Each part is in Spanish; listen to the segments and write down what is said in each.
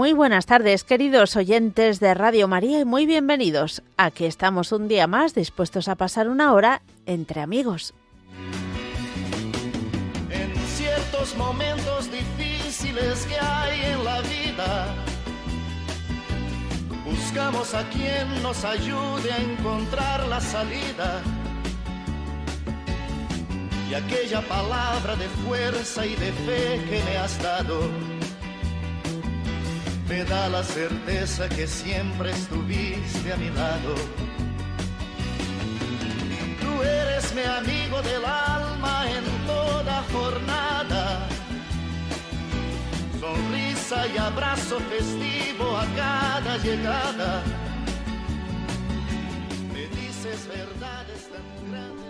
Muy buenas tardes, queridos oyentes de Radio María, y muy bienvenidos. Aquí estamos un día más dispuestos a pasar una hora entre amigos. En ciertos momentos difíciles que hay en la vida, buscamos a quien nos ayude a encontrar la salida. Y aquella palabra de fuerza y de fe que me has dado me da la certeza que siempre estuviste a mi lado. Tú eres mi amigo del alma en toda jornada. Sonrisa y abrazo festivo a cada llegada. Me dices verdades tan grandes.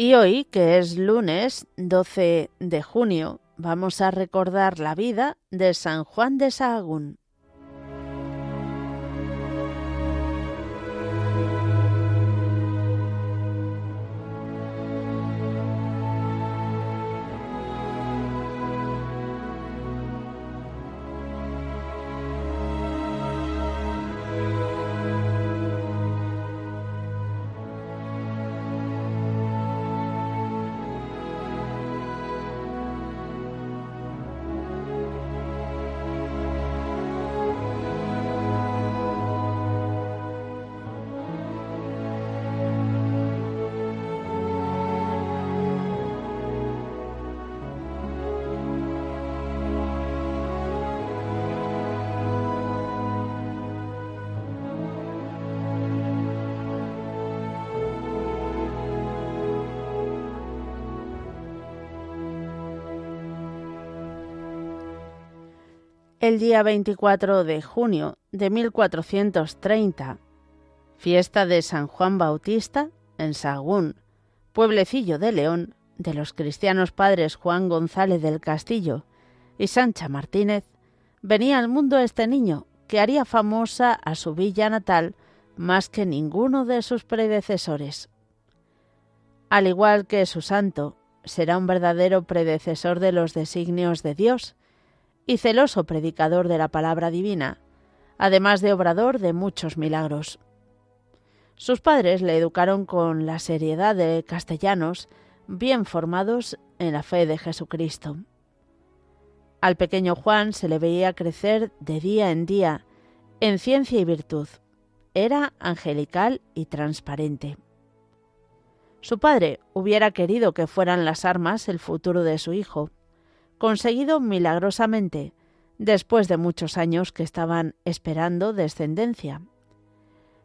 Y hoy, que es lunes 12 de junio, vamos a recordar la vida de San Juan de Sahagún. El día 24 de junio de 1430, fiesta de San Juan Bautista en Sagún, pueblecillo de León, de los cristianos padres Juan González del Castillo y Sancha Martínez, venía al mundo este niño que haría famosa a su villa natal más que ninguno de sus predecesores. Al igual que su santo, será un verdadero predecesor de los designios de Dios, y celoso predicador de la palabra divina, además de obrador de muchos milagros. Sus padres le educaron con la seriedad de castellanos bien formados en la fe de Jesucristo. Al pequeño Juan se le veía crecer de día en día en ciencia y virtud. Era angelical y transparente. Su padre hubiera querido que fueran las armas el futuro de su hijo, conseguido milagrosamente, después de muchos años que estaban esperando descendencia.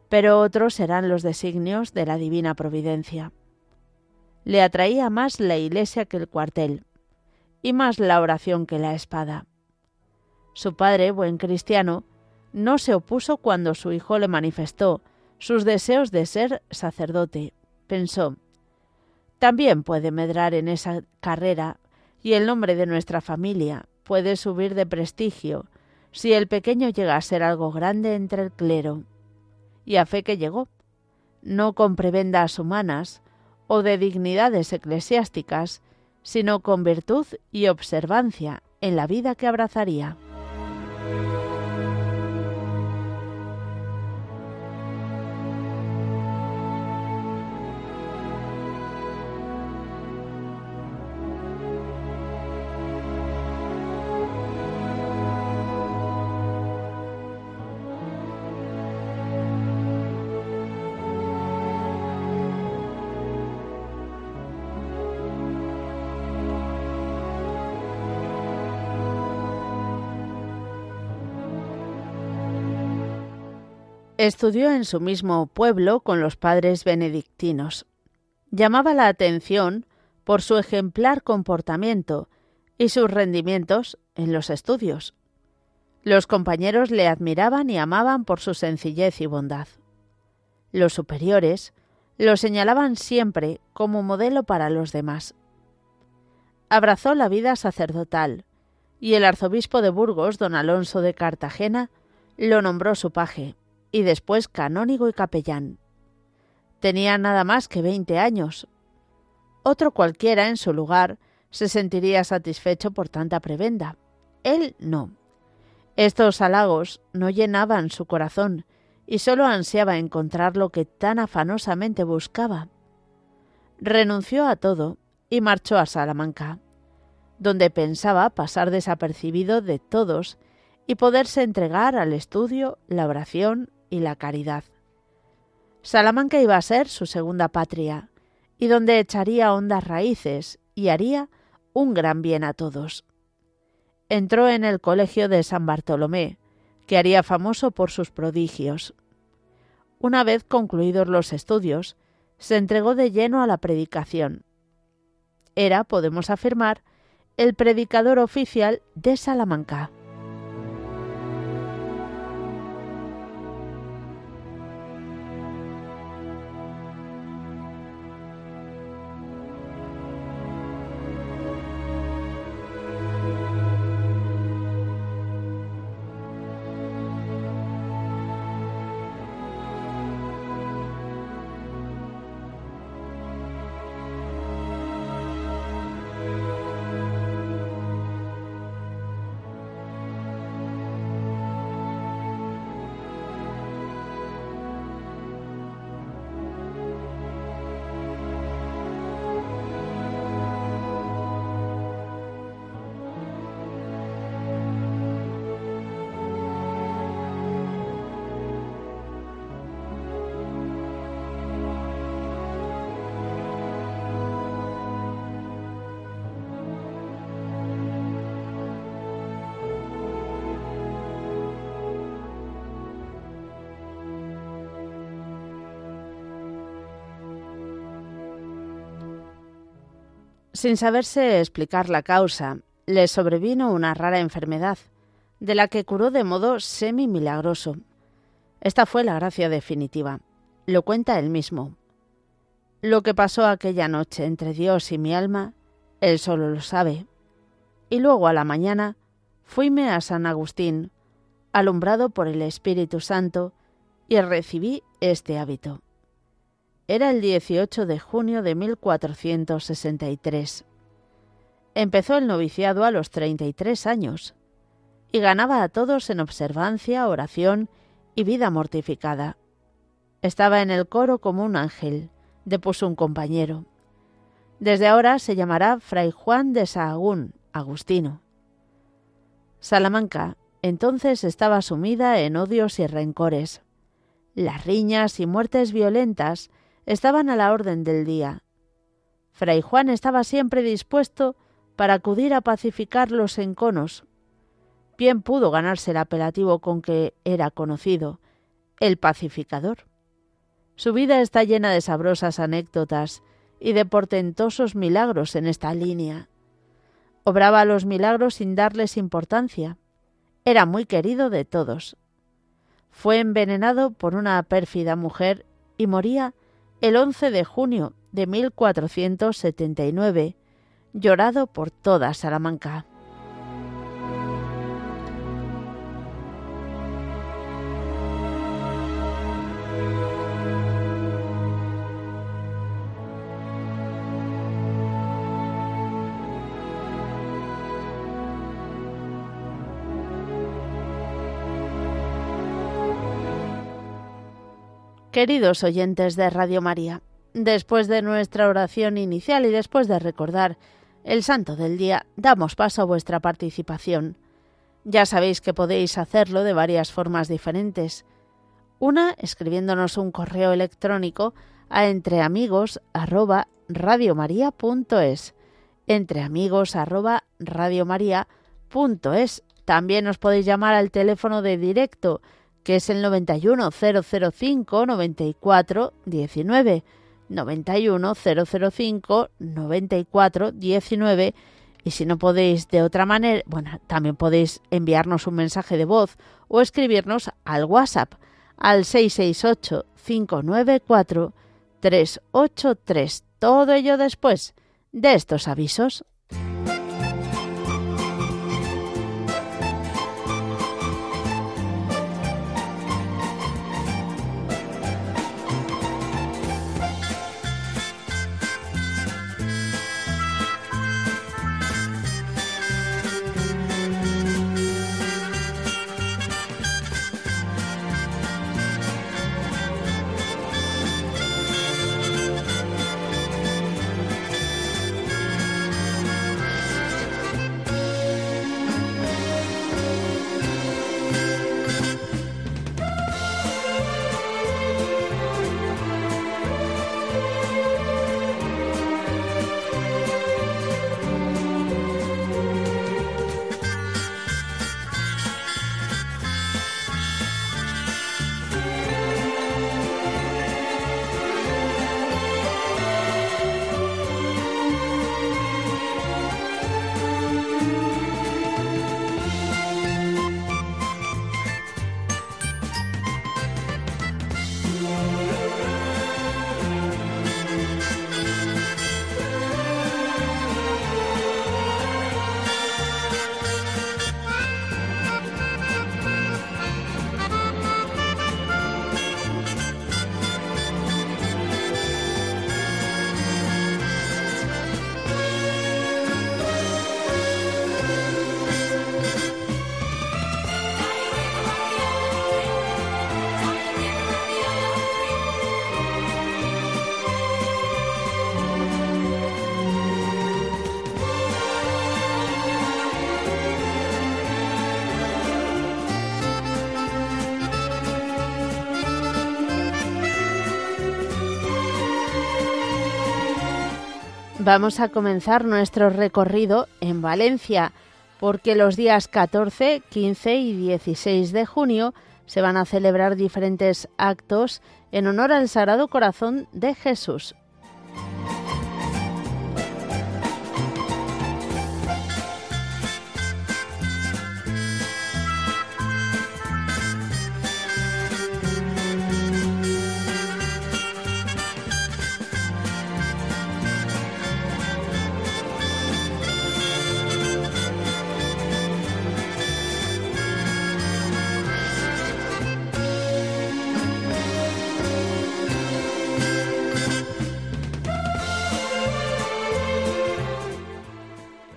Pero otros eran los designios de la divina providencia. Le atraía más la iglesia que el cuartel, y más la oración que la espada. Su padre, buen cristiano, no se opuso cuando su hijo le manifestó sus deseos de ser sacerdote. Pensó, también puede medrar en esa carrera y el nombre de nuestra familia puede subir de prestigio si el pequeño llega a ser algo grande entre el clero. Y a fe que llegó, no con prebendas humanas o de dignidades eclesiásticas, sino con virtud y observancia en la vida que abrazaría. Estudió en su mismo pueblo con los padres benedictinos. Llamaba la atención por su ejemplar comportamiento y sus rendimientos en los estudios. Los compañeros le admiraban y amaban por su sencillez y bondad. Los superiores lo señalaban siempre como modelo para los demás. Abrazó la vida sacerdotal, y el arzobispo de Burgos, don Alonso de Cartagena, lo nombró su paje y después canónigo y capellán. Tenía nada más que veinte años. Otro cualquiera en su lugar se sentiría satisfecho por tanta prebenda. Él no. Estos halagos no llenaban su corazón y sólo ansiaba encontrar lo que tan afanosamente buscaba. Renunció a todo y marchó a Salamanca, donde pensaba pasar desapercibido de todos y poderse entregar al estudio, la oración y la caridad. Salamanca iba a ser su segunda patria, y donde echaría hondas raíces y haría un gran bien a todos. Entró en el colegio de San Bartolomé, que haría famoso por sus prodigios. Una vez concluidos los estudios, se entregó de lleno a la predicación. Era, podemos afirmar, el predicador oficial de Salamanca. Sin saberse explicar la causa, le sobrevino una rara enfermedad, de la que curó de modo semi-milagroso. Esta fue la gracia definitiva. Lo cuenta él mismo. Lo que pasó aquella noche entre Dios y mi alma, él solo lo sabe. Y luego a la mañana fuime a San Agustín, alumbrado por el Espíritu Santo, y recibí este hábito. Era el 18 de junio de 1463. Empezó el noviciado a los 33 años y ganaba a todos en observancia, oración y vida mortificada. Estaba en el coro como un ángel, depuso un compañero. Desde ahora se llamará Fray Juan de Sahagún, Agustino. Salamanca entonces estaba sumida en odios y rencores. Las riñas y muertes violentas estaban a la orden del día. Fray Juan estaba siempre dispuesto para acudir a pacificar los enconos. Bien pudo ganarse el apelativo con que era conocido, el pacificador. Su vida está llena de sabrosas anécdotas y de portentosos milagros en esta línea. Obraba los milagros sin darles importancia. Era muy querido de todos. Fue envenenado por una pérfida mujer y moría el 11 de junio de 1479, llorado por toda Salamanca. Queridos oyentes de Radio María, después de nuestra oración inicial y después de recordar el santo del día, damos paso a vuestra participación. Ya sabéis que podéis hacerlo de varias formas diferentes. Una, escribiéndonos un correo electrónico a entreamigos@radiomaria.es. Entreamigos@radiomaria.es. También os podéis llamar al teléfono de directo que es el 91005 94 19. 91005 94 19 y si no podéis de otra manera, bueno, también podéis enviarnos un mensaje de voz o escribirnos al WhatsApp al 668 594 383. Todo ello después de estos avisos. Vamos a comenzar nuestro recorrido en Valencia, porque los días 14, 15 y 16 de junio se van a celebrar diferentes actos en honor al Sagrado Corazón de Jesús.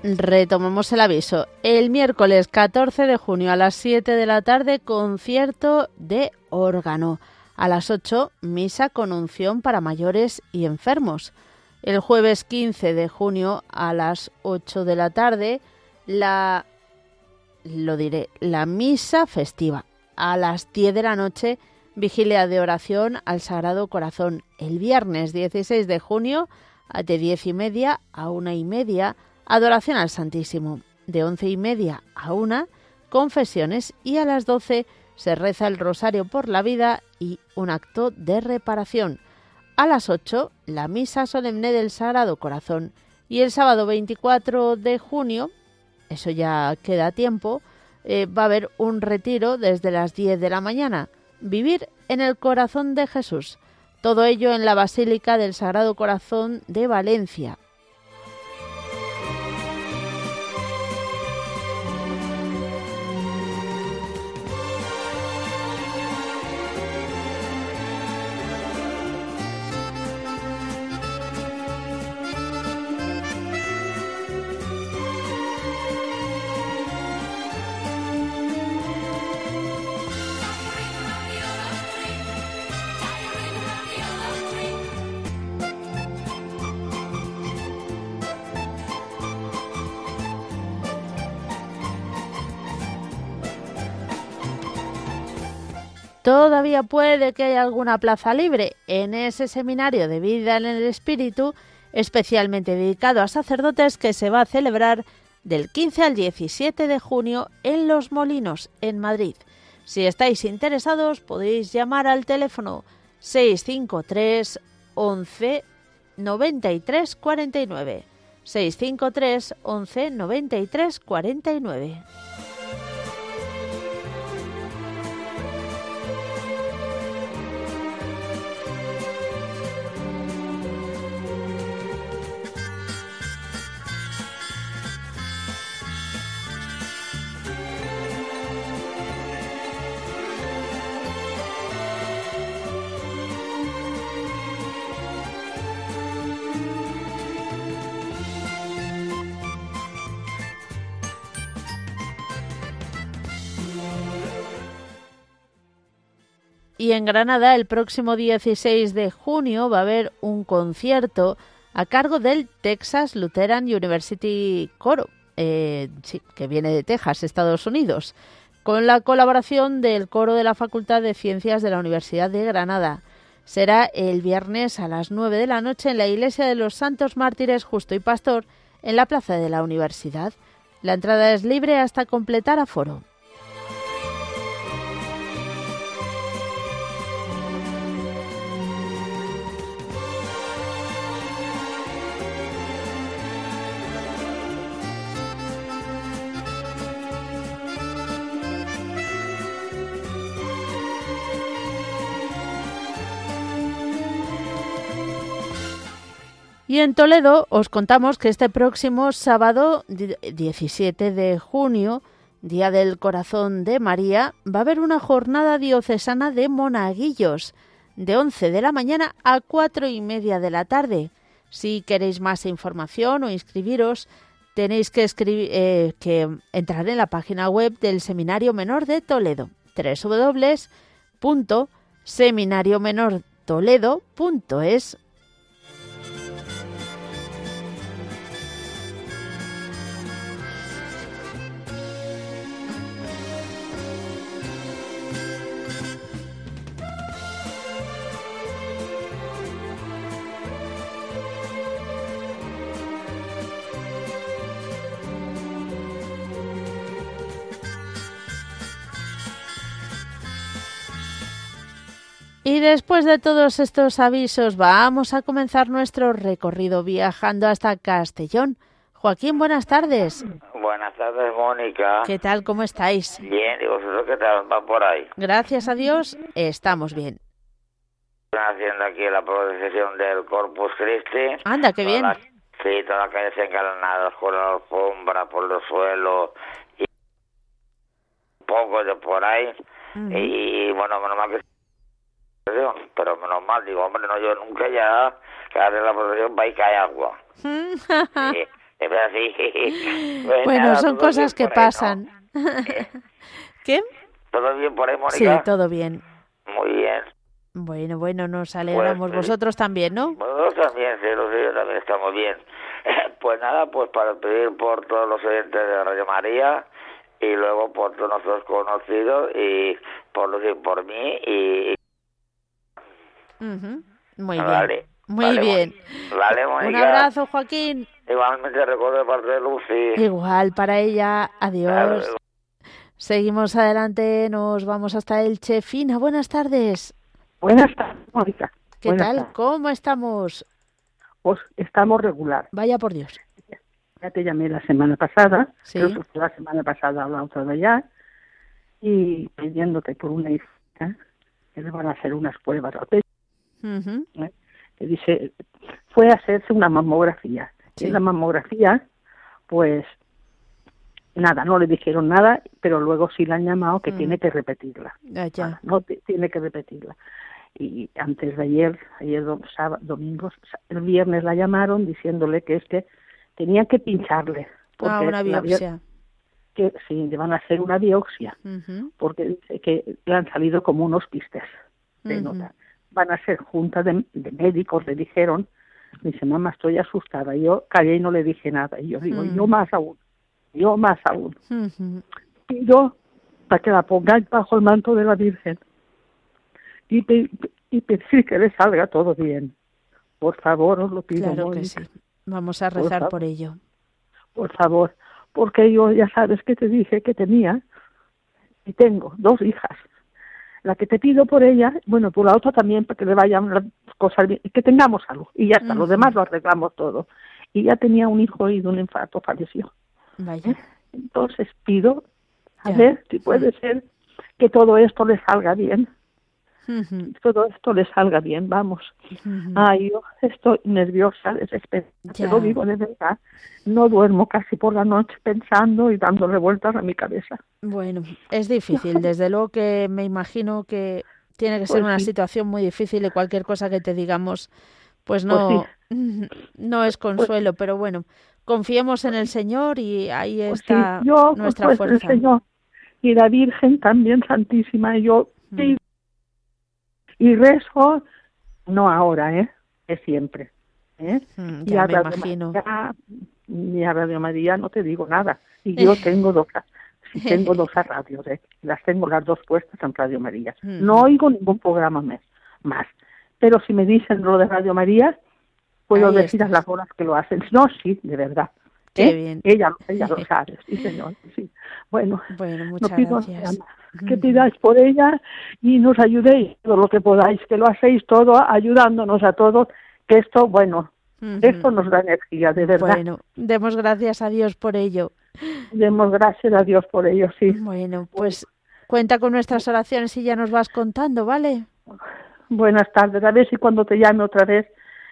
Retomamos el aviso. El miércoles 14 de junio a las 7 de la tarde, concierto de órgano. A las 8, misa con unción para mayores y enfermos. El jueves 15 de junio a las 8 de la tarde, la lo diré, la misa festiva. A las 10 de la noche, vigilia de oración al Sagrado Corazón. El viernes 16 de junio, de 10 y media a una y media, adoración al Santísimo. De once y media a una, confesiones y a las 12 se reza el rosario por la vida y un acto de reparación. A las 8, la misa solemne del Sagrado Corazón. Y el sábado 24 de junio, eso ya queda tiempo, eh, va a haber un retiro desde las 10 de la mañana. Vivir en el corazón de Jesús. Todo ello en la Basílica del Sagrado Corazón de Valencia, Todavía puede que haya alguna plaza libre en ese seminario de vida en el espíritu, especialmente dedicado a sacerdotes que se va a celebrar del 15 al 17 de junio en Los Molinos, en Madrid. Si estáis interesados, podéis llamar al teléfono 653 11 93 49. 653 11 93 49. Y en Granada el próximo 16 de junio va a haber un concierto a cargo del Texas Lutheran University Coro, eh, que viene de Texas, Estados Unidos, con la colaboración del coro de la Facultad de Ciencias de la Universidad de Granada. Será el viernes a las 9 de la noche en la Iglesia de los Santos Mártires Justo y Pastor, en la plaza de la Universidad. La entrada es libre hasta completar aforo. Y en Toledo os contamos que este próximo sábado 17 de junio, Día del Corazón de María, va a haber una jornada diocesana de monaguillos de 11 de la mañana a 4 y media de la tarde. Si queréis más información o inscribiros, tenéis que, eh, que entrar en la página web del Seminario Menor de Toledo, www.seminariomenortoledo.es Y después de todos estos avisos, vamos a comenzar nuestro recorrido viajando hasta Castellón. Joaquín, buenas tardes. Buenas tardes, Mónica. ¿Qué tal? ¿Cómo estáis? Bien, ¿y vosotros qué tal? ¿Va por ahí? Gracias a Dios, estamos bien. Están haciendo aquí la procesión del Corpus Christi. Anda, qué bien. sí, todas las calles engalanadas con la alfombra por los suelos y un poco de por ahí. Y bueno, menos mal que pero menos mal, digo, hombre, no, yo nunca ya, que haré la procesión va y cae agua. sí, Es así. Pues bueno, son cosas que pasan. ¿Qué? ¿Todo bien por ahí, Mónica? Sí, todo bien. Muy bien. Bueno, bueno, nos alegramos. Pues, Vosotros también, ¿no? Nosotros también, sí, los también estamos bien. Pues nada, pues para pedir por todos los oyentes de Radio María y luego por todos nuestros conocidos y por, por mí y... Muy bien. Muy bien. Vale, Un abrazo, Joaquín. Igualmente recuerdo de parte de Lucy. Igual para ella. Adiós. Seguimos adelante, nos vamos hasta el Fina, buenas tardes. Buenas tardes, Mónica. ¿Qué tal? ¿Cómo estamos? Pues estamos regular. Vaya por Dios. Ya te llamé la semana pasada, sí. creo que la semana pasada o la otra de allá, y pidiéndote por una hija que le van a hacer unas pruebas al pecho. ¿Eh? dice, fue a hacerse una mamografía. Y en la mamografía, pues nada, no le dijeron nada, pero luego sí la han llamado que tiene que repetirla. ya. No tiene que repetirla. Y antes de ayer, ayer sábado, domingo, el viernes la llamaron diciéndole que es que tenía que pincharle. Ah, una biopsia. Que sí, le van a hacer una biopsia, porque dice que le han salido como unos quistes de nota. Van a ser junta de, médicos, le dijeron. dice, mamá, estoy asustada. yo callé y no le dije nada. Y yo digo, yo más aún yo más aún. Pido para que la pongáis bajo el manto de la Virgen y, y pedir que le salga todo bien. Por favor, os lo pido. Claro que sí. Vamos a rezar por, ello. Por favor, porque yo ya sabes que te dije que tenía y tengo dos hijas. La que te pido por ella, bueno, por la otra también, para que le vayan las cosas bien, que tengamos algo. Y ya está, lo demás lo arreglamos todo. Y ya tenía un hijo y de un infarto falleció. Vaya. Entonces pido, a ver si puede ser que todo esto le salga bien. Todo esto le salga bien, vamos. Ay, yo estoy nerviosa, desesperada, te lo digo de verdad. No duermo casi por la noche pensando y dándole vueltas a mi cabeza. Bueno, es difícil, desde luego que me imagino que tiene que ser pues una situación muy difícil y cualquier cosa que te digamos, pues, pues no, no es pues consuelo, pero bueno, confiemos en el Señor y ahí está yo, nuestra fuerza. El Señor y la Virgen también Santísima. Yo mm. Y rezo, no ahora, ¿eh? Es siempre. ¿eh? Mm, ya y me imagino. María, ni a Radio María no te digo nada. Y yo tengo dos, tengo dos radios, ¿eh? Las tengo las dos puestas en Radio María. Mm. No oigo ningún programa más, más. Pero si me dicen lo de Radio María, puedo decir a las horas que lo hacen. No, sí, de verdad. Qué ¿Eh? bien. Ella, ella lo sabe, sí, señor. Sí. Bueno, bueno muchas gracias. Que pidáis por ella y nos ayudéis todo lo que podáis, que lo hacéis todo ayudándonos a todos, que esto, bueno, esto nos da energía, de verdad. Bueno, demos gracias a Dios por ello. Demos gracias a Dios por ello, sí. Bueno, pues cuenta con nuestras oraciones y ya nos vas contando, ¿vale? Buenas tardes, a ver si cuando te llame otra vez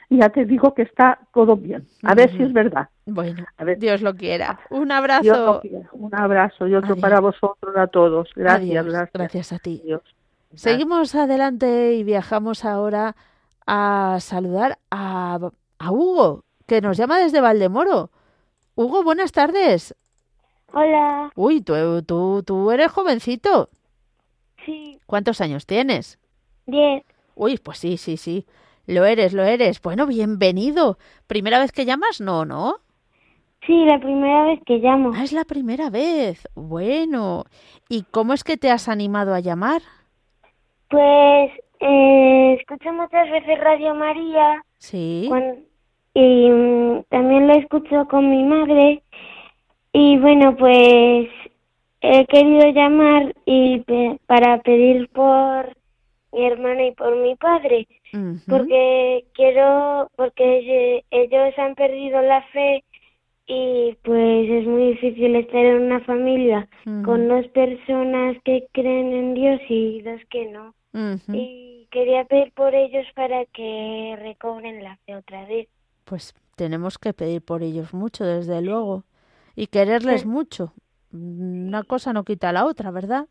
ya te digo que está todo bien. A ver si es verdad. Bueno, a ver. Dios lo quiera. Un abrazo. Un abrazo y otro para vosotros a todos. Gracias, gracias. a ti. Seguimos adelante y viajamos ahora a saludar a, a Hugo, que nos llama desde Valdemoro. Hugo, buenas tardes. Hola. Uy, tú, tú, tú eres jovencito. Sí. ¿Cuántos años tienes? Diez. Uy, pues sí, sí, sí. Lo eres, lo eres. Bueno, bienvenido. ¿Primera vez que llamas? No, ¿no? Sí, la primera vez que llamo. Ah, es la primera vez. Bueno. ¿Y cómo es que te has animado a llamar? Pues eh, escucho muchas veces Radio María. Sí. y mm, también lo escucho con mi madre. Y bueno, pues he querido llamar y para pedir por mi hermana y por mi padre, porque quiero, porque ellos han perdido la fe y pues es muy difícil estar en una familia con dos personas que creen en Dios y dos que no. Y quería pedir por ellos para que recobren la fe otra vez. Pues tenemos que pedir por ellos mucho, desde luego, y quererles mucho. Una cosa no quita la otra, ¿verdad?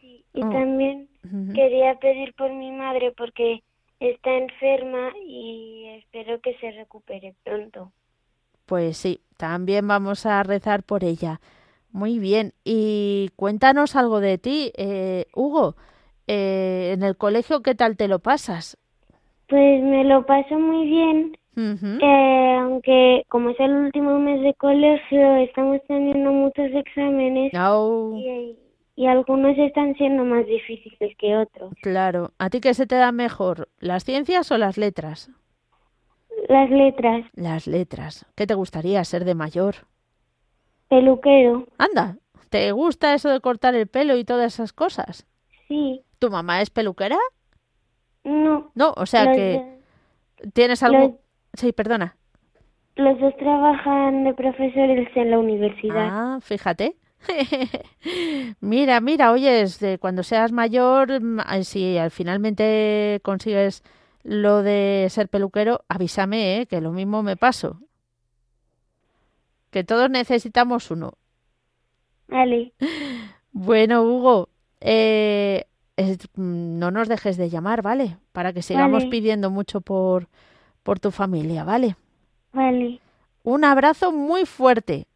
Sí, y oh. también Quería pedir por mi madre porque está enferma y espero que se recupere pronto. Pues sí, también vamos a rezar por ella. Muy bien. Y cuéntanos algo de ti, eh, Hugo. Eh, en el colegio, ¿qué tal te lo pasas? Pues me lo paso muy bien. eh, aunque como es el último mes de colegio, estamos teniendo muchos exámenes y, y, algunos están siendo más difíciles que otros. Claro. ¿A ti qué se te da mejor, las ciencias o las letras? Las letras. Las letras. ¿Qué te gustaría ser de mayor? Peluquero. Anda, ¿te gusta eso de cortar el pelo y todas esas cosas? Sí. ¿Tu mamá es peluquera? No. No, o sea que tienes algo... Sí, perdona. Los dos trabajan de profesores en la universidad. Ah, fíjate. mira, mira, oyes, de cuando seas mayor, mm, si al finalmente consigues lo de ser peluquero, avísame, ¿eh? que lo mismo me paso. Que todos necesitamos uno. Vale. Bueno, Hugo, eh, no nos dejes de llamar, ¿vale? Para que sigamos pidiendo mucho por, por tu familia, ¿vale? Vale. Un abrazo muy fuerte.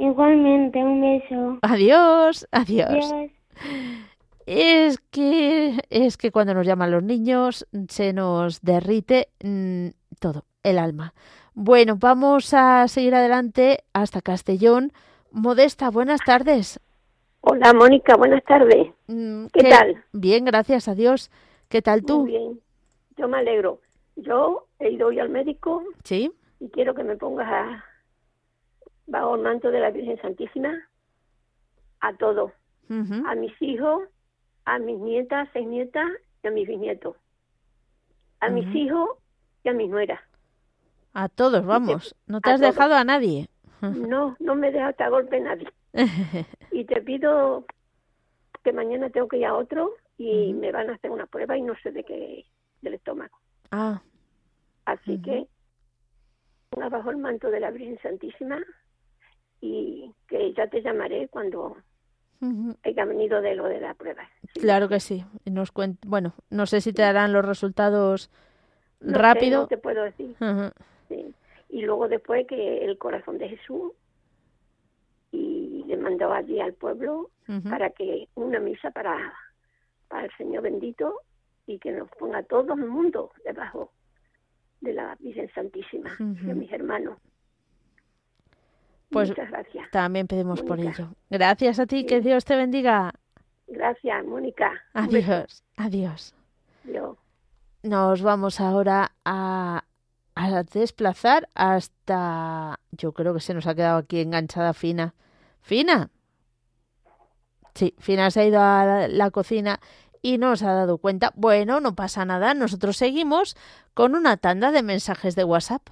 Igualmente, un beso. Adiós, adiós. Es que es que cuando nos llaman los niños se nos derrite mm, todo, el alma. Bueno, vamos a seguir adelante hasta Castellón. Modesta, buenas tardes. Hola, Mónica, buenas tardes. Mm, ¿Qué, tal? Bien, gracias a Dios. ¿Qué tal tú? Muy bien, yo me alegro. Yo he ido hoy al médico. Sí. Y quiero que me pongas a, bajo el manto de la Virgen Santísima a todo. A mis hijos, a mis nietas, seis nietas y a mis bisnietos. A mis hijos y a mis nueras. A todos, vamos. no te has dejado a nadie. No, no me deja hasta golpe nadie. y te pido que mañana tengo que ir a otro y me van a hacer una prueba y no sé de qué, del estómago. Ah. Así que bajo el manto de la Virgen Santísima y que ya te llamaré cuando haya venido de lo de la prueba. Claro que sí. Nos bueno, no sé si te darán los resultados rápido. no te puedo decir. Y luego después que el corazón de Jesús y le mandó allí al pueblo para que una misa para, para el Señor bendito y que nos ponga todo el mundo debajo de la Virgen Santísima, de mis hermanos. Pues Muchas gracias. También pedimos por ello. Gracias a ti, que Dios te bendiga. Gracias, Mónica. Adiós, adiós. Nos vamos ahora a, a desplazar hasta... Yo creo que se nos ha quedado aquí enganchada Fina. Fina. Sí, Fina se ha ido a la, cocina y no se ha dado cuenta. Bueno, no pasa nada. Nosotros seguimos con una tanda de mensajes de WhatsApp.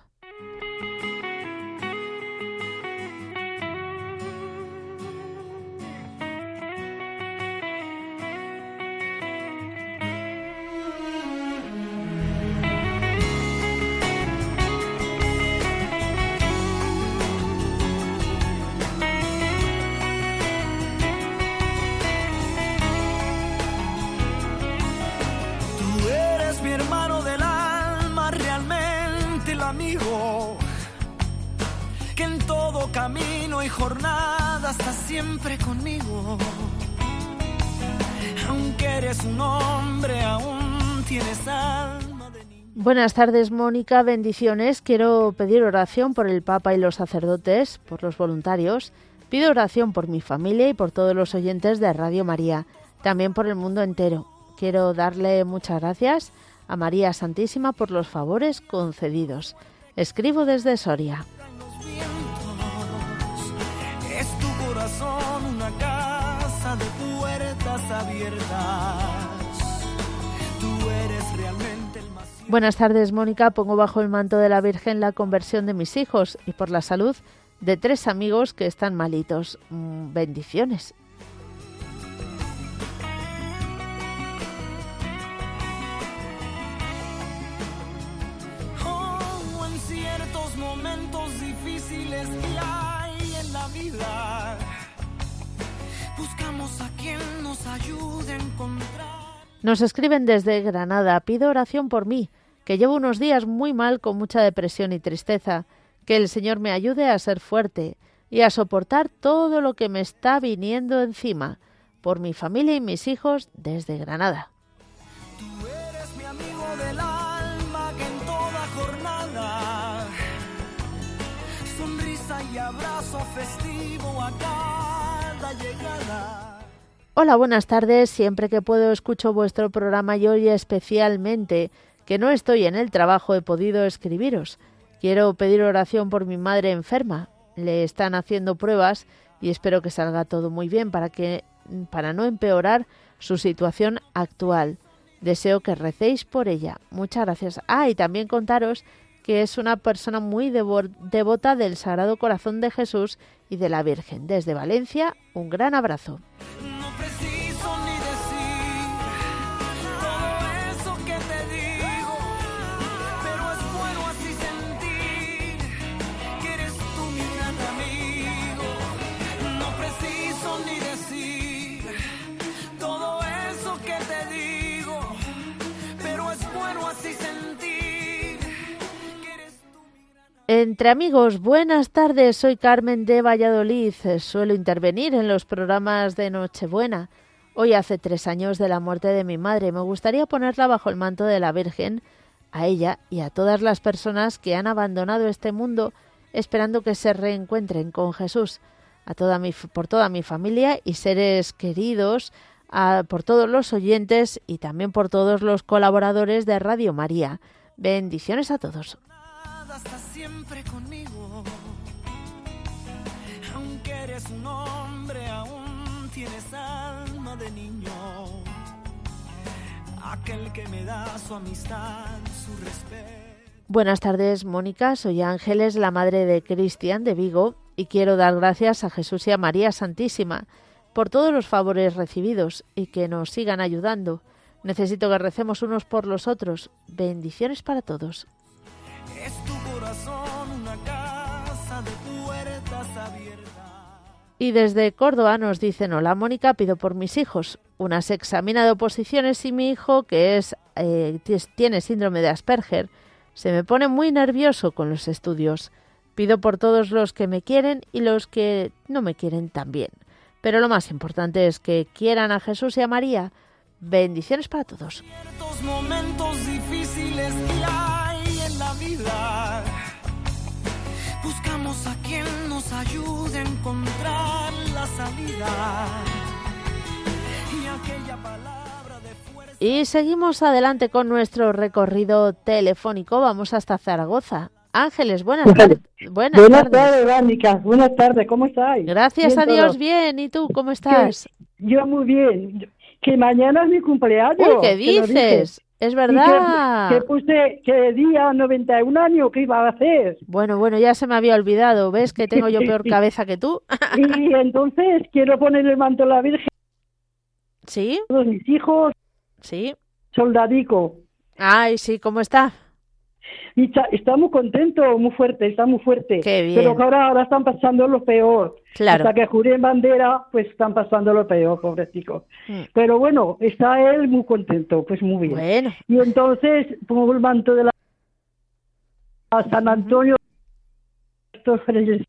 Buenas tardes, Mónica. Bendiciones. Quiero pedir oración por el Papa y los sacerdotes, por los voluntarios. Pido oración por mi familia y por todos los oyentes de Radio María, también por el mundo entero. Quiero darle muchas gracias a María Santísima por los favores concedidos. Escribo desde Soria. son una casa de puertas abiertas. Tú eres realmente. Buenas tardes, Mónica. Pongo bajo el manto de la Virgen la conversión de mis hijos y por la salud de tres amigos que están malitos. Mm, bendiciones. Oh, en ciertos momentos difíciles que hay en la vida Buscamos a quien nos ayude a encontrar. Nos escriben desde Granada. Pido oración por mí, que llevo unos días muy mal con mucha depresión y tristeza. Que el Señor me ayude a ser fuerte y a soportar todo lo que me está viniendo encima por mi familia y mis hijos desde Granada. Tú eres mi amigo del alma que en toda jornada sonrisa y abrazo festivo a cada llegada. Hola, buenas tardes. Siempre que puedo escucho vuestro programa y hoy especialmente que no estoy en el trabajo he podido escribiros. Quiero pedir oración por mi madre enferma. Le están haciendo pruebas y espero que salga todo muy bien para que para no empeorar su situación actual. Deseo que recéis por ella. Muchas gracias. Ah, y también contaros que es una persona muy devota del Sagrado Corazón de Jesús y de la Virgen. Desde Valencia, un gran abrazo. Entre amigos, buenas tardes. Soy Carmen de Valladolid. Suelo intervenir en los programas de Nochebuena. Hoy hace tres años de la muerte de mi madre. Me gustaría ponerla bajo el manto de la Virgen, a ella y a todas las personas que han abandonado este mundo esperando que se reencuentren con Jesús. A toda mi, por toda mi familia y seres queridos, por todos los oyentes y también por todos los colaboradores de Radio María. Bendiciones a todos siempre conmigo. Aunque eres un hombre, aún tienes alma de niño. Aquel que me da su amistad, su respeto. Buenas tardes, Mónica. Soy Ángeles, la madre de Cristian de Vigo, y quiero dar gracias a Jesús y a María Santísima por todos los favores recibidos y que nos sigan ayudando. Necesito que recemos unos por los otros. Bendiciones para todos. Y desde Córdoba nos dicen, hola Mónica, pido por mis hijos unas examina de oposiciones y mi hijo, que es eh, tiene síndrome de Asperger, se me pone muy nervioso con los estudios. Pido por todos los que me quieren y los que no me quieren también. Pero lo más importante es que quieran a Jesús y a María. Bendiciones para todos. momentos difíciles A quien nos ayude a encontrar la salida. Y aquella palabra de fuerza. Y seguimos adelante con nuestro recorrido telefónico. Vamos hasta Zaragoza. Ángeles, buenas tardes. Buenas, buenas tardes, Buenas tardes, ¿cómo estáis? Gracias a Dios, bien. ¿Y tú, cómo estás? Yo muy bien. Que mañana es mi cumpleaños. Uy, ¿qué dices? Es verdad. Que, puse que día 91 años que iba a hacer. Bueno, bueno, ya se me había olvidado. ¿Ves que tengo yo peor cabeza que tú? y entonces quiero poner el manto a la Virgen. ¿Sí? Todos mis hijos. Sí. Soldadico. Ay, sí, ¿cómo está? Y está, muy contento, muy fuerte, está muy fuerte. Qué bien. Pero ahora, ahora están pasando lo peor. Claro. Hasta que juré en bandera, pues están pasando lo peor, pobrecito. Mm. Pero bueno, está él muy contento, pues muy bien. Bueno. Y entonces pongo el manto de la a San Antonio, estos frailes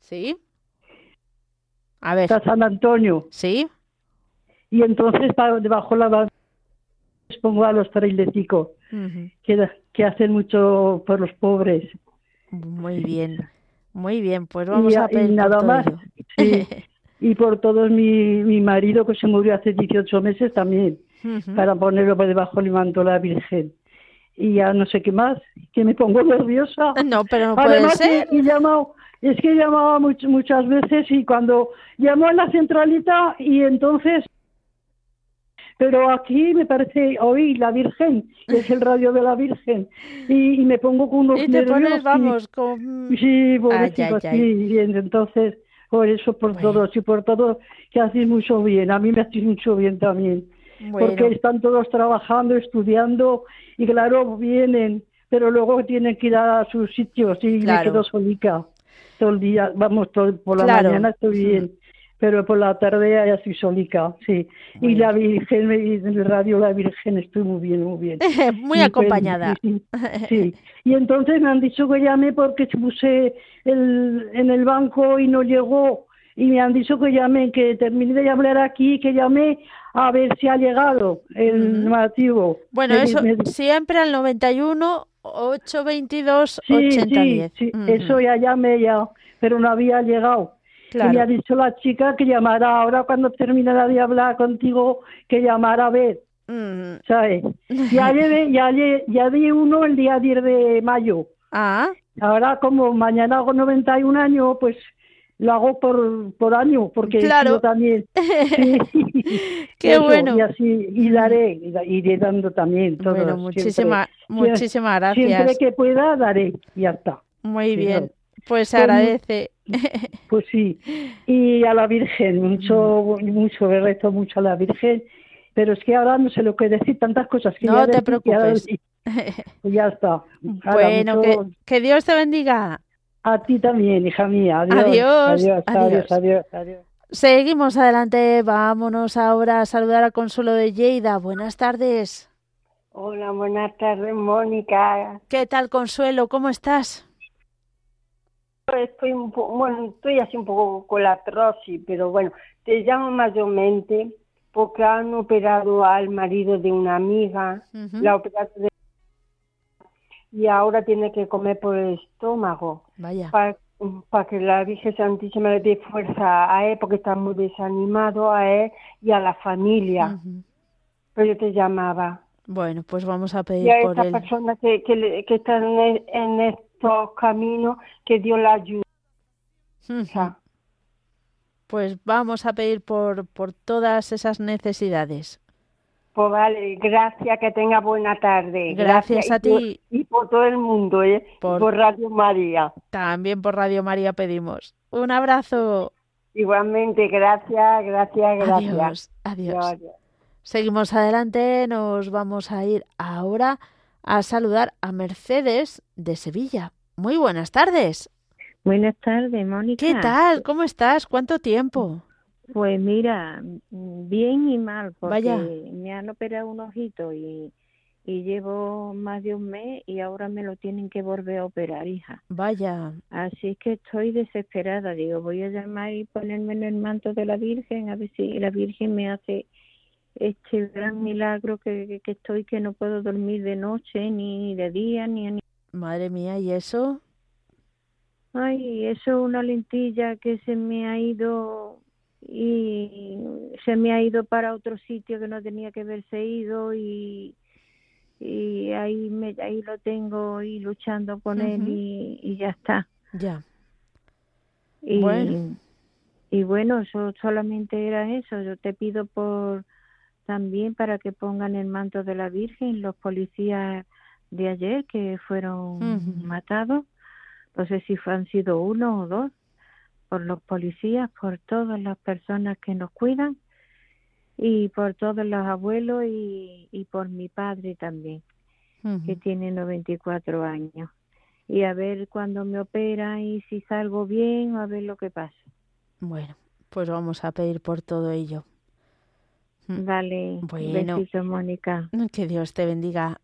Sí. A ver. A San Antonio. Sí y entonces debajo la les pongo a los trailecicos que, que hacen mucho por los pobres. Muy bien, muy bien, pues vamos a pedir nada más. y por todos mi, mi marido que se murió hace 18 meses también, para ponerlo por debajo del manto la Virgen. Y ya no sé qué más, que me pongo nerviosa. No, pero no puede ser. Y, llamado, es que llamaba muchas veces y cuando llamó a la centralita y entonces pero aquí me parece oí la Virgen, es el radio de la Virgen, y, me pongo con unos y te pones, vamos, con... Sí, pobrecito, sí, bien, entonces, por eso, por todos y por todo, que hacéis mucho bien, a mí me hacéis mucho bien también, porque están todos trabajando, estudiando, y claro, vienen, pero luego tienen que ir a sus sitios, y me quedo solica todo el día, vamos, todo, por la mañana estoy bien pero por la tarde hay así solica, sí. Y la Virgen, en el radio La Virgen, estoy muy bien, muy bien. muy acompañada. Sí, Y entonces me han dicho que llame porque puse el, en el banco y no llegó. Y me han dicho que llame, que termine de hablar aquí, que llame a ver si ha llegado el normativo. Bueno, eso siempre al 91 822 8010. Sí, sí, eso ya llamé ya, pero no había llegado. Y le ha dicho la chica que llamara ahora cuando terminara de hablar contigo, que llamara a ver. Mm. ¿Sabes? Ya, ya, ya di uno el día 10 de mayo. Ah. Ahora, como mañana hago 91 años, pues lo hago por, por año, porque claro. yo también. Qué bueno. Y así, y daré, iré dando también. Todo, bueno, muchísimas muchísimas gracias. Siempre que pueda, daré, y ya está. Muy bien. Pues agradece. Pues sí. Y a la Virgen, mucho, mucho, rezo mucho a la Virgen. Pero es que ahora no sé lo que decir, tantas cosas que No te preocupes. Pues ya está. bueno, que, que Dios te bendiga. A ti también, hija mía. Adiós. Adiós, adiós, adiós, adiós. Seguimos adelante. Vámonos ahora a saludar a Consuelo de Lleida. Buenas tardes. Hola, buenas tardes, Mónica. ¿Qué tal, Consuelo? ¿Cómo estás? Estoy un bueno, estoy así un poco con la artrosis, pero bueno, te llamo mayormente porque han operado al marido de una amiga, la operación y ahora tiene que comer por el estómago. Vaya. Para que la Virgen Santísima le dé fuerza a él, porque está muy desanimado a él y a la familia. Pero yo te llamaba. Bueno, pues vamos a pedir y a por esta persona que, que, que están en, en, estos caminos, que Dios la ayude. Pues vamos a pedir por, por todas esas necesidades. Pues vale, gracias, que tenga buena tarde. Gracias, a ti. y por todo el mundo, ¿eh? Por, Radio María. También por Radio María pedimos. Un abrazo. Igualmente, gracias, gracias, gracias. Adiós, adiós. Seguimos adelante, nos vamos a ir ahora a saludar a Mercedes de Sevilla. Muy buenas tardes. Buenas tardes, Mónica. ¿Qué tal? ¿Cómo estás? ¿Cuánto tiempo? Pues mira, bien y mal, porque me han operado un ojito y, y llevo más de un mes y ahora me lo tienen que volver a operar, hija. Vaya. Así que estoy desesperada. Digo, voy a llamar y ponerme en el manto de la Virgen a ver si la Virgen me hace este gran milagro que, que estoy, que no puedo dormir de noche, ni de día, ni... Madre mía, ¿y eso? Ay, eso es una lentilla que se me ha ido y se me ha ido para otro sitio que no tenía que haberse ido y, y ahí me ahí lo tengo y luchando con él y, y, ya está ya y bueno. y bueno eso solamente era eso yo te pido por también para que pongan el manto de la Virgen los policías de ayer que fueron matados no sé si han sido uno o dos por los policías, por todas las personas que nos cuidan y por todos los abuelos y, y por mi padre también, que tiene 94 años. Y a ver cuándo me opera y si salgo bien, a ver lo que pasa. Bueno, pues vamos a pedir por todo ello. Vale, bueno, besito, Mónica. Que Dios te bendiga.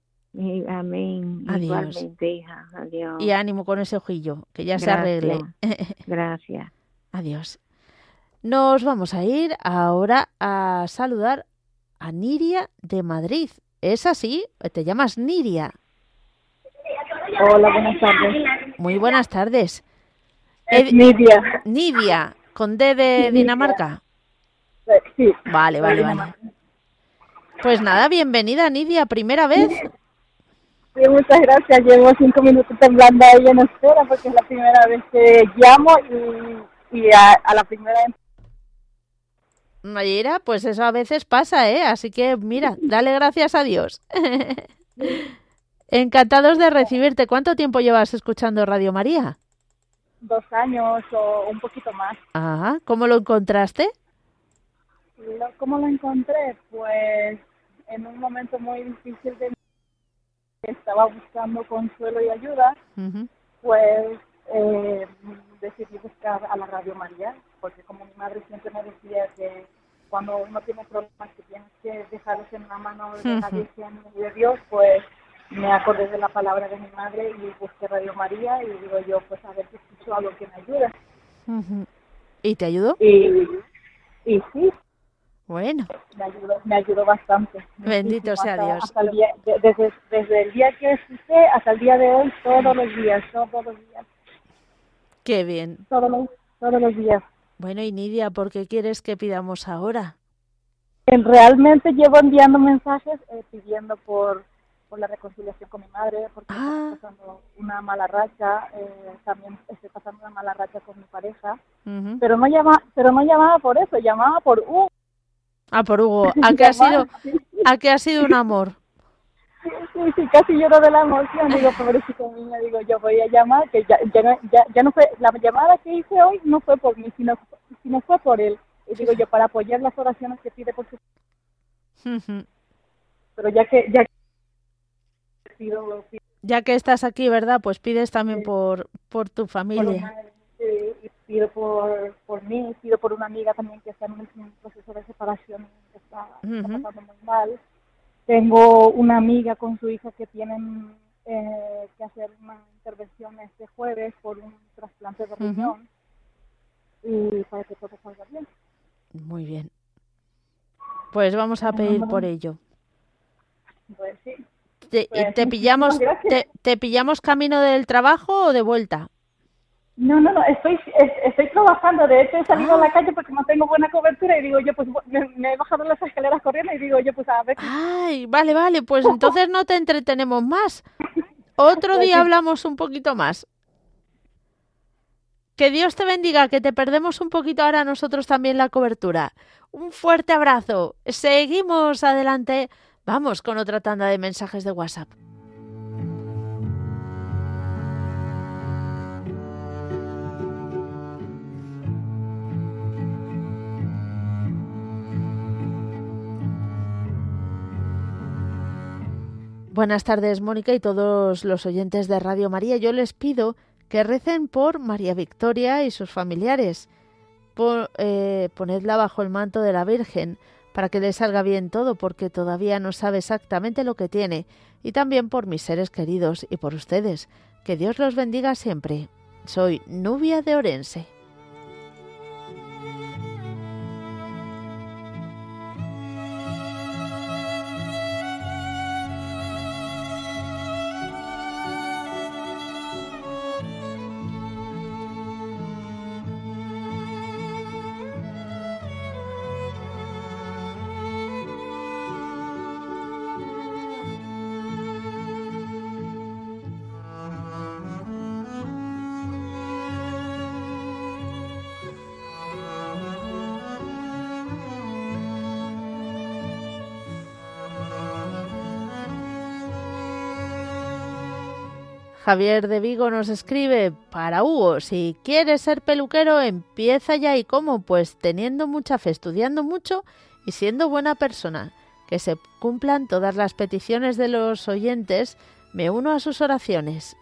amén. Adiós. hija. Adiós. Y ánimo con ese ojillo, que ya se arregle. Gracias. Adiós. Nos vamos a ir ahora a saludar a Niria de Madrid. ¿Es así? ¿Te llamas Niria? Hola, buenas tardes. Muy buenas tardes. Nidia. Nidia, con D de Dinamarca. Sí. Vale, vale, vale. Pues nada, bienvenida Nidia, primera vez. Sí, muchas gracias. Llevo cinco minutos temblando ahí en espera porque es la primera vez que llamo y y a, la primera Mayra, pues eso a veces pasa, ¿eh? Así que mira, dale gracias a Dios. Encantados de recibirte. ¿Cuánto tiempo llevas escuchando Radio María? Dos años o un poquito más. Ah, ¿cómo lo encontraste? ¿Cómo lo encontré? Pues en un momento muy difícil de estaba buscando consuelo y ayuda, pues eh, decidí buscar a la Radio María porque como mi madre siempre me decía que cuando uno tiene problemas que tienes que dejarlos en la mano de la Virgen y de Dios, pues me acordé de la palabra de mi madre y busqué Radio María y digo yo, pues a ver si escucho algo que me ayude. ¿Y te ayudó? Y, y sí. Bueno. Me ayudó, me ayudó bastante. Bendito sea Dios. Hasta el día, desde, desde el día que escuché hasta el día de hoy, todos los días, todos los días. Qué bien. Todos los, todos los días. Bueno, y Nidia, ¿por qué quieres que pidamos ahora? Realmente llevo enviando mensajes eh, pidiendo por, por la reconciliación con mi madre, porque estoy ah. pasando una mala racha, eh, también estoy pasando una mala racha con mi pareja, pero no llama, pero no llamaba por eso, llamaba por Hugo. Ah, por Hugo. ¿A qué ha sido, a qué ha sido un amor? Sí, sí, casi lloro de la emoción. Digo, pobrecito niño, digo, yo voy a llamar, que ya, ya, ya, ya no fue, la llamada que hice hoy no fue por mí, sino, sino fue por él. Y digo yo, para apoyar las oraciones que pide por su... Pero ya que, ya Ya que estás aquí, ¿verdad? Pues pides también por, por tu familia. sí, pido por, por mí, pido por una amiga también que está en un proceso de separación, que está, está pasando muy mal tengo una amiga con su hija que tienen eh, que hacer una intervención este jueves por un trasplante de riñón y para que todo salga bien. Muy bien. Pues vamos a pedir por ello. Pues sí. ¿Te, pues te pillamos, te, ¿Te pillamos camino del trabajo o de vuelta? No, no, no, estoy, estoy trabajando. De hecho, he salido a la ah. calle porque no tengo buena cobertura y digo yo, pues me, he bajado las escaleras corriendo y digo yo, pues a ver. Ay, vale, vale, pues entonces no te entretenemos más. Otro pues día hablamos un poquito más. Que Dios te bendiga, que te perdemos un poquito ahora nosotros también la cobertura. Un fuerte abrazo. Seguimos adelante. Vamos con otra tanda de mensajes de WhatsApp. Buenas tardes, Mónica y todos los oyentes de Radio María. Yo les pido que recen por María Victoria y sus familiares. Eh, ponedla bajo el manto de la Virgen para que le salga bien todo, porque todavía no sabe exactamente lo que tiene. Y también por mis seres queridos y por ustedes. Que Dios los bendiga siempre. Soy Nubia de Orense. Javier de Vigo nos escribe para Hugo, si quieres ser peluquero, empieza ya y cómo, pues teniendo mucha fe, estudiando mucho y siendo buena persona. Que se cumplan todas las peticiones de los oyentes, me uno a sus oraciones.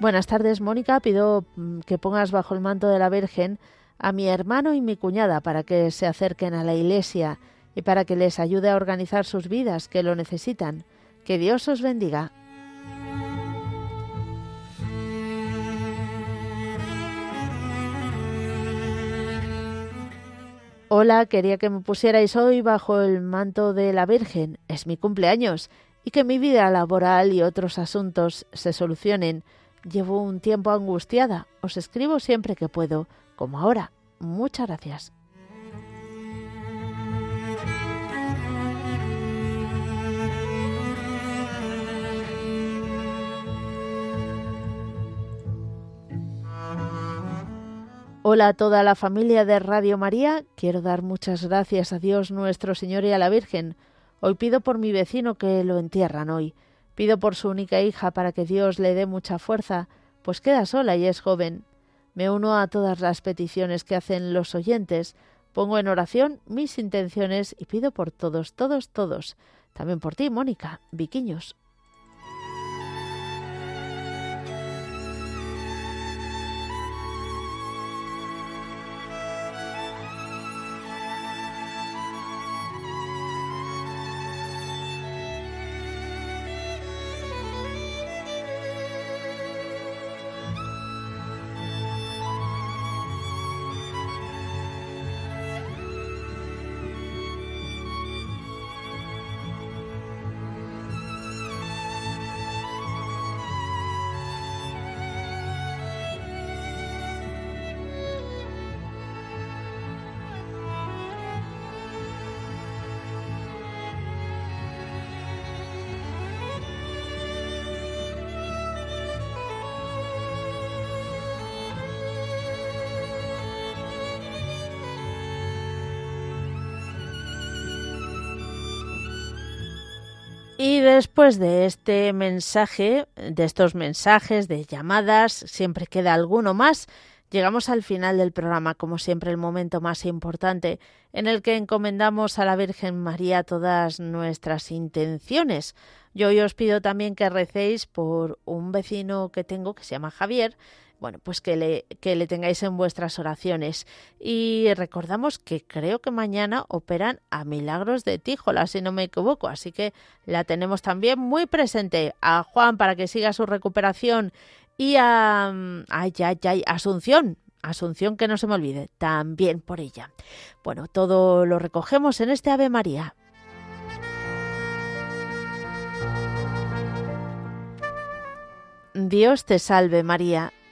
Buenas tardes, Mónica. Pido mm, que pongas bajo el manto de la Virgen a mi hermano y mi cuñada para que se acerquen a la iglesia y para que les ayude a organizar sus vidas que lo necesitan. Que Dios os bendiga. Hola, quería que me pusierais hoy bajo el manto de la Virgen. Es mi cumpleaños y que mi vida laboral y otros asuntos se solucionen. Llevo un tiempo angustiada. Os escribo siempre que puedo como ahora. Muchas gracias. Hola a toda la familia de Radio María. Quiero dar muchas gracias a Dios nuestro Señor y a la Virgen. Hoy pido por mi vecino que lo entierran hoy. Pido por su única hija para que Dios le dé mucha fuerza, pues queda sola y es joven. Me uno a todas las peticiones que hacen los oyentes, pongo en oración mis intenciones y pido por todos, todos, todos. También por ti, Mónica, Viquiños. Y después de este mensaje, de estos mensajes, de llamadas, siempre queda alguno más. Llegamos al final del programa, como siempre, el momento más importante en el que encomendamos a la Virgen María todas nuestras intenciones. Yo hoy os pido también que recéis por un vecino que tengo que se llama Javier, bueno, pues que le, que le tengáis en vuestras oraciones. Y recordamos que creo que mañana operan a Milagros de Tíjola, si no me equivoco, así que la tenemos también muy presente. A Juan para que siga su recuperación y a, ay, ay, ay, Asunción, Asunción que no se me olvide, también por ella. Bueno, todo lo recogemos en este Ave María. Dios te salve María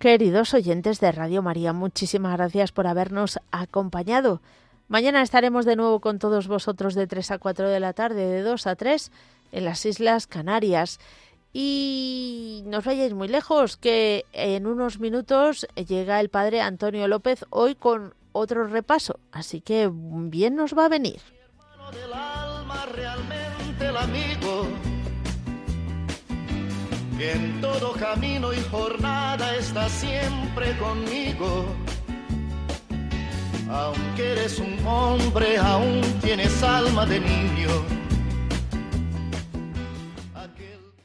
Queridos oyentes de Radio María, muchísimas gracias por habernos acompañado. Mañana estaremos de nuevo con todos vosotros de 3 a 4 de la tarde, de 2 a 3 en las Islas Canarias. Y no vayáis muy lejos, que en unos minutos llega el padre Antonio López hoy con otro repaso. Así que bien nos va a venir. En todo camino y jornada está siempre conmigo. Aunque eres un hombre, aún tienes alma de niño